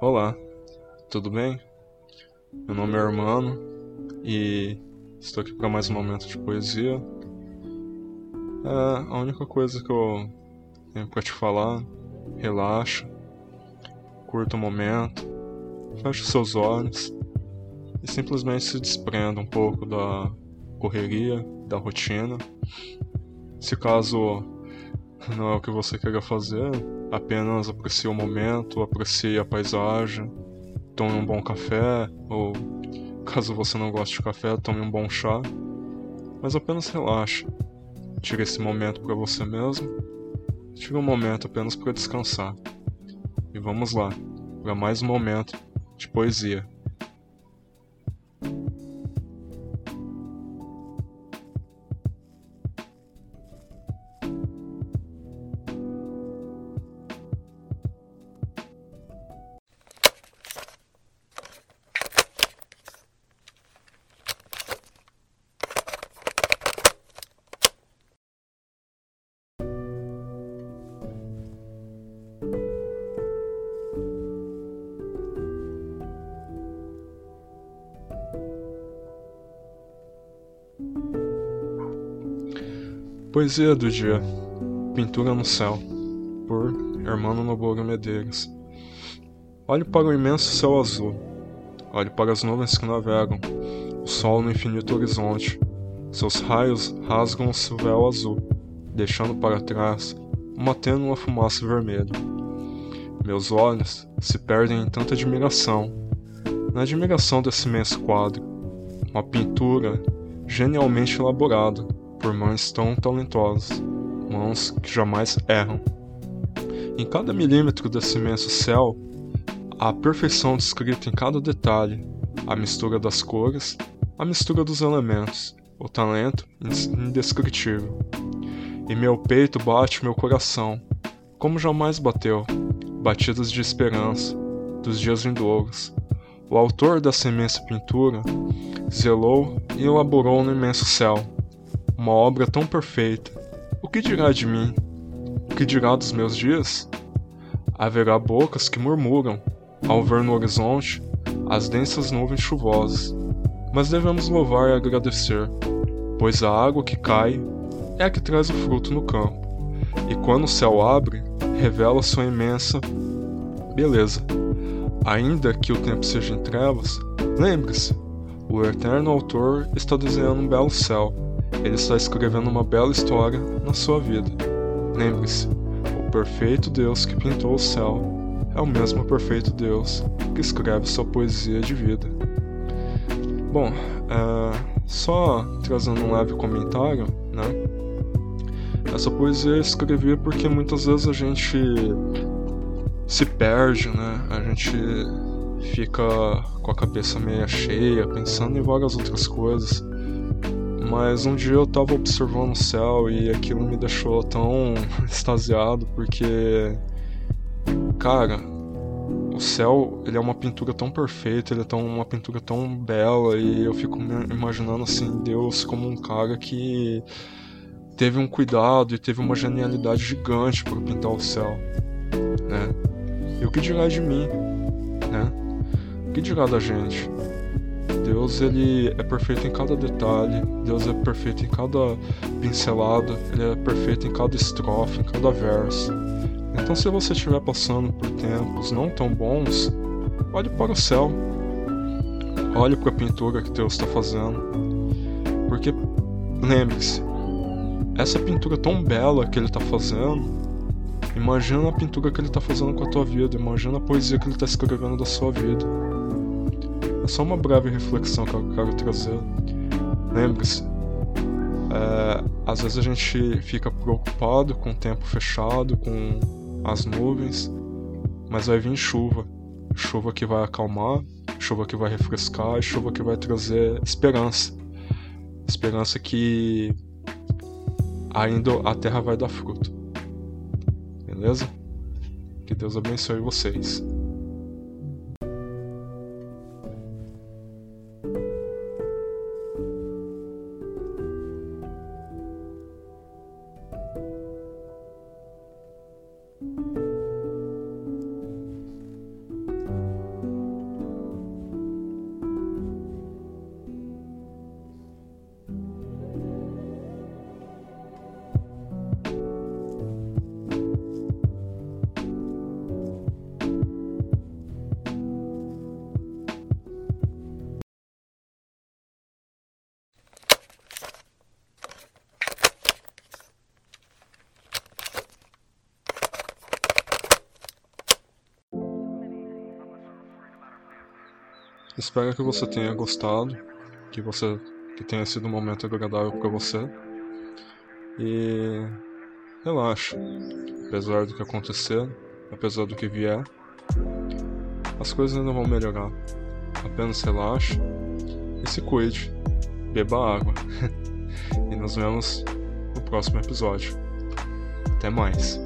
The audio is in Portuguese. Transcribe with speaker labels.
Speaker 1: Olá, tudo bem? Meu nome é Hermano e estou aqui para mais um momento de poesia. É a única coisa que eu tenho para te falar. Relaxa, curta o momento, feche seus olhos e simplesmente se desprenda um pouco da correria, da rotina. Se caso não é o que você queira fazer, apenas aprecie o momento, aprecie a paisagem, tome um bom café, ou caso você não goste de café, tome um bom chá. Mas apenas relaxe. Tire esse momento para você mesmo. Tire um momento apenas para descansar. E vamos lá, para mais um momento de poesia. Poesia do dia. Pintura no céu. Por Hermano Nobouro Medeiros. Olhe para o imenso céu azul. Olhe para as nuvens que navegam. O sol no infinito horizonte. Seus raios rasgam o véu azul Deixando para trás uma tênua fumaça vermelha. Meus olhos se perdem em tanta admiração Na admiração desse imenso quadro Uma pintura genialmente elaborada por mãos tão talentosas, mãos que jamais erram. Em cada milímetro desse imenso céu, a perfeição descrita em cada detalhe, a mistura das cores, a mistura dos elementos, o talento indescritível. E meu peito bate meu coração, como jamais bateu, batidas de esperança, dos dias vindouros. O autor dessa imensa pintura zelou e elaborou no imenso céu uma obra tão perfeita, o que dirá de mim? O que dirá dos meus dias? Haverá bocas que murmuram ao ver no horizonte as densas nuvens chuvosas, mas devemos louvar e agradecer, pois a água que cai é a que traz o fruto no campo, e quando o céu abre, revela sua imensa beleza. Ainda que o tempo seja em trevas, lembre-se, o eterno autor está desenhando um belo céu ele está escrevendo uma bela história na sua vida. Lembre-se, o perfeito Deus que pintou o céu é o mesmo perfeito Deus que escreve sua poesia de vida. Bom, é, só trazendo um leve comentário, né? Essa poesia eu escrevi porque muitas vezes a gente se perde, né? A gente fica com a cabeça meio cheia, pensando em várias outras coisas. Mas um dia eu tava observando o céu e aquilo me deixou tão extasiado porque cara, o céu, ele é uma pintura tão perfeita, ele é tão, uma pintura tão bela e eu fico imaginando assim, Deus como um cara que teve um cuidado e teve uma genialidade gigante para pintar o céu, né? E o que dirá de mim, né? O que dirá da gente? Deus ele é perfeito em cada detalhe, Deus é perfeito em cada pincelada, ele é perfeito em cada estrofe, em cada verso. Então, se você estiver passando por tempos não tão bons, olhe para o céu, olhe para a pintura que Deus está fazendo, porque lembre-se, essa pintura tão bela que Ele está fazendo, imagina a pintura que Ele está fazendo com a tua vida, imagina a poesia que Ele está escrevendo da sua vida. Só uma breve reflexão que eu quero trazer. Lembre-se, é, às vezes a gente fica preocupado com o tempo fechado, com as nuvens, mas vai vir chuva. Chuva que vai acalmar, chuva que vai refrescar, chuva que vai trazer esperança. Esperança que ainda a terra vai dar fruto. Beleza? Que Deus abençoe vocês. Espero que você tenha gostado, que você que tenha sido um momento agradável para você. E relaxa. Apesar do que acontecer, apesar do que vier, as coisas ainda vão melhorar. Apenas relaxe e se cuide. Beba água. e nos vemos no próximo episódio. Até mais.